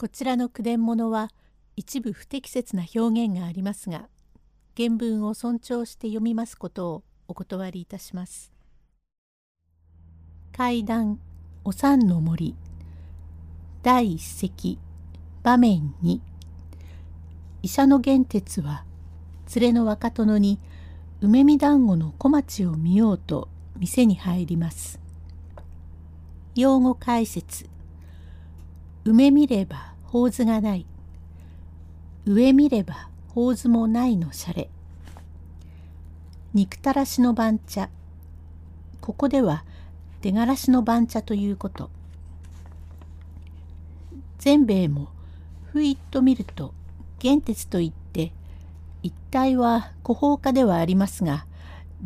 こちらの句伝物は一部不適切な表現がありますが原文を尊重して読みますことをお断りいたします。階段お三の森第一席場面2医者の玄鉄は連れの若殿に梅見団子の小町を見ようと店に入ります。用語解説梅見れば法図がない。上見れば法図もないのしゃれ。憎たらしの番茶。ここでは出がらしの番茶ということ。全米もふいっと見ると原鉄といって一体は古法家ではありますが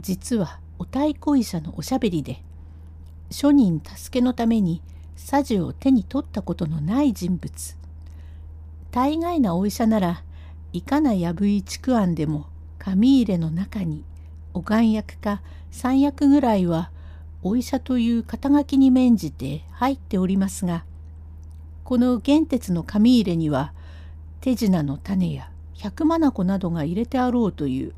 実はお太鼓医者のおしゃべりで庶人助けのためにさじを手に取ったことのない人物大概なお医者ならいかなやぶいちくわんでも紙入れの中にお眼薬か三役ぐらいはお医者という肩書きに免じて入っておりますがこの原鉄の紙入れには手品の種や百眼などが入れてあろうという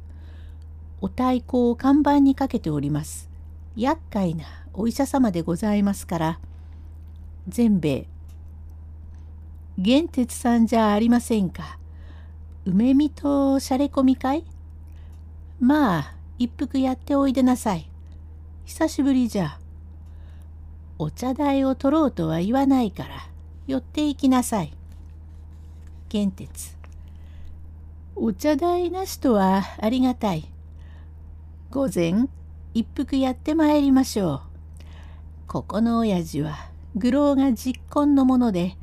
お太鼓を看板にかけております。厄介なお医者様でございますから全米玄鉄さんじゃありませんか。梅見としゃれ込みかいまあ一服やっておいでなさい。久しぶりじゃ。お茶代を取ろうとは言わないから寄っていきなさい。玄鉄お茶代なしとはありがたい。午前一服やってまいりましょう。ここの親父は愚老が実婚のもので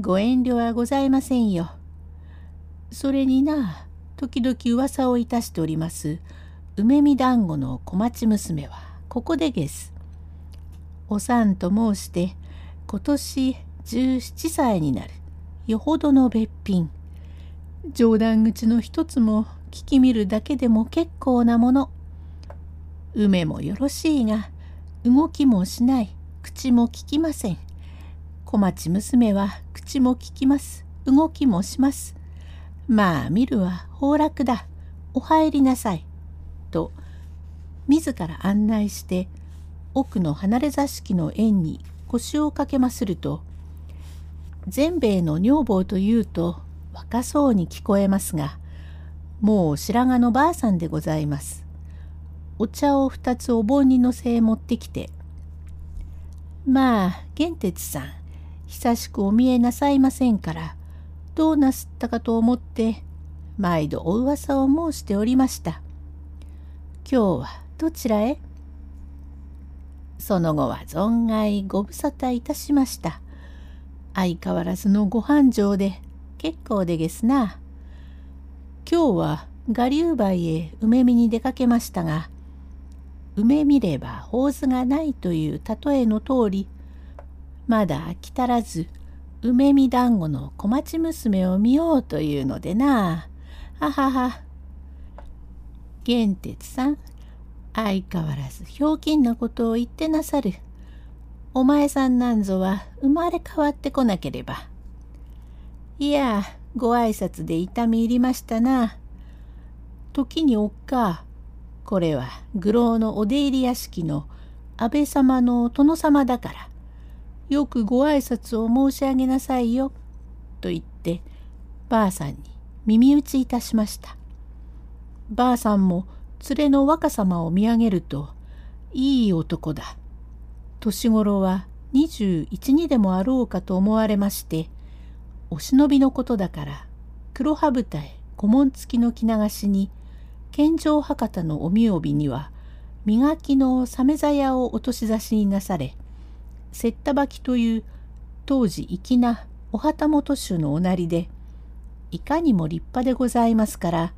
ご遠慮はございませんよ。それにな時々噂をいたしております梅見団子の小町娘はここでげす。おさんと申して今年17歳になるよほどのべっぴん。冗談口の一つも聞き見るだけでも結構なもの。梅もよろしいが動きもしない口も聞きません。小町娘は口も聞きます動きもします。まあ見るは崩落だお入りなさい。と自ら案内して奥の離れ座敷の縁に腰をかけますると全米の女房というと若そうに聞こえますがもう白髪のばあさんでございます。お茶を二つお盆にのせ持ってきて「まあ玄哲さん久しくお見えなさいませんからどうなすったかと思って毎度お噂を申しておりました。今日はどちらへ？その後は存外ご無沙汰いたしました。相変わらずのご繁盛で結構でげすな。今日は我流梅へ梅見に出かけましたが梅見れば法図がないという例えの通りまだ飽き足らず梅見団子の小町娘を見ようというのでな。ははは。玄哲さん相変わらずひょうきんなことを言ってなさる。お前さんなんぞは生まれ変わってこなければ。いやご挨拶で痛み入りましたな。時におっかこれは愚老のお出入り屋敷の安倍様の殿様だから、よくご挨拶を申し上げなさいよ、と言って、ばあさんに耳打ちいたしました。ばあさんも連れの若様を見上げると、いい男だ。年頃は21にでもあろうかと思われまして、お忍びのことだから、黒羽舞台、小紋付きの着流しに、献上博多のおみびには磨きの鮫座屋をお年差しになされ雪田履きという当時粋なお旗本衆のおなりでいかにも立派でございますから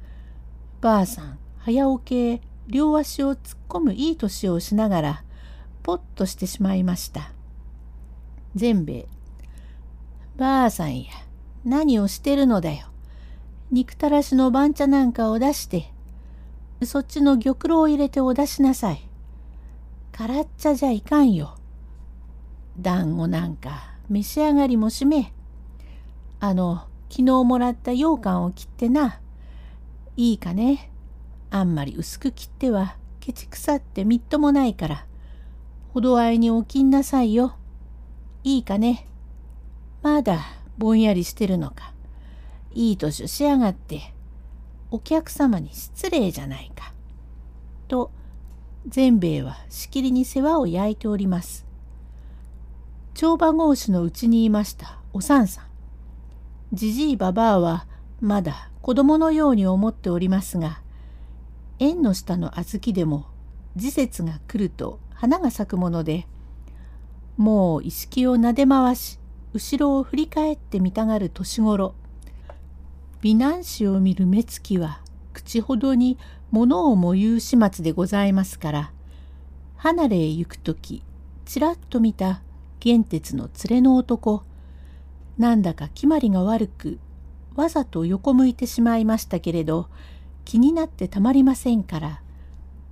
ばあさん早起きへ両足を突っ込むいい年をしながらポッとしてしまいました。全兵衛ばあさんや何をしてるのだよ。憎たらしの番茶なんかを出してそっちの玉露を入れてお出しなさい。からっちゃじゃいかんよ。団子なんか召し上がりもしめ。あの昨日もらった羊羹を切ってな。いいかね。あんまり薄く切ってはケチ腐ってみっともないから。ほど合いにおきんなさいよ。いいかね。まだぼんやりしてるのか。いい年をしやがって。お客様に失礼じゃないか。と、善兵衛はしきりに世話を焼いております。帳場格子のうちにいましたおさんさん。じじいばばあはまだ子供のように思っておりますが、縁の下の小豆でも時節が来ると花が咲くもので、もう意識をなで回し、後ろを振り返ってみたがる年頃、美男子を見る目つきは口ほどに物をも言う始末でございますから離れへ行く時ちらっと見た玄鉄の連れの男なんだか決まりが悪くわざと横向いてしまいましたけれど気になってたまりませんから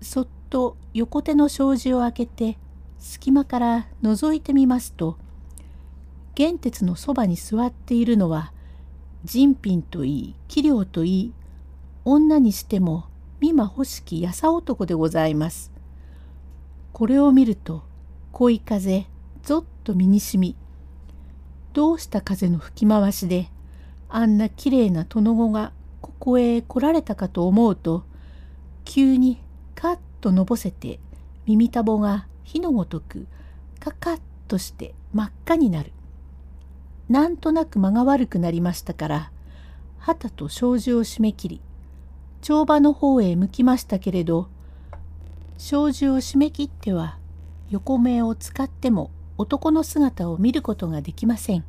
そっと横手の障子を開けて隙間から覗いてみますと玄鉄のそばに座っているのは人品といい器量といい女にしても美馬欲しきやさ男でございます。これを見ると恋風ぞっと身にしみどうした風の吹き回しであんなきれいな殿子がここへ来られたかと思うと急にカッとのぼせて耳たぼが火のごとくカカッとして真っ赤になる。なんとなく間が悪くなりましたから旗と障子を締め切り帳場の方へ向きましたけれど障子を締め切っては横目を使っても男の姿を見ることができません。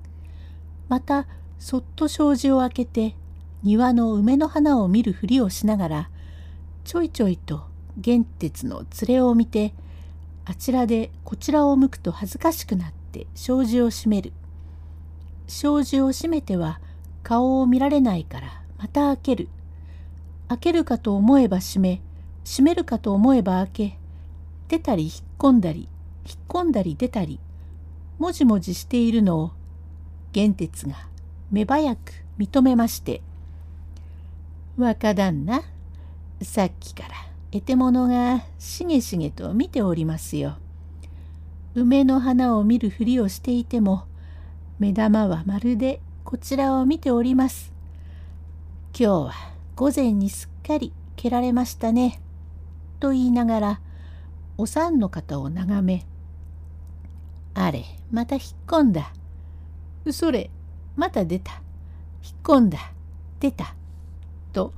またそっと障子を開けて庭の梅の花を見るふりをしながらちょいちょいと玄鉄の連れを見てあちらでこちらを向くと恥ずかしくなって障子を閉める。障子を閉めては顔を見られないからまた開ける。開けるかと思えば閉め、閉めるかと思えば開け、出たり引っ込んだり、引っ込んだり出たり、もじもじしているのを、玄鉄が目早く認めまして、若旦那、さっきから得て物がしげしげと見ておりますよ。梅の花を見るふりをしていても、目玉はまるでこちらを見ております。今日は午前にすっかり蹴られましたね。と言いながらおさんの肩を眺め「あれまた引っ込んだ。それまた出た。引っ込んだ。出た。」と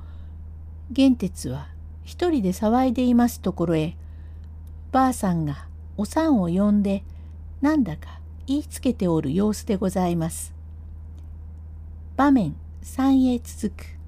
玄鉄は一人で騒いでいますところへばあさんがおさんを呼んでなんだか言いつけておる様子でございます。場面3へ続く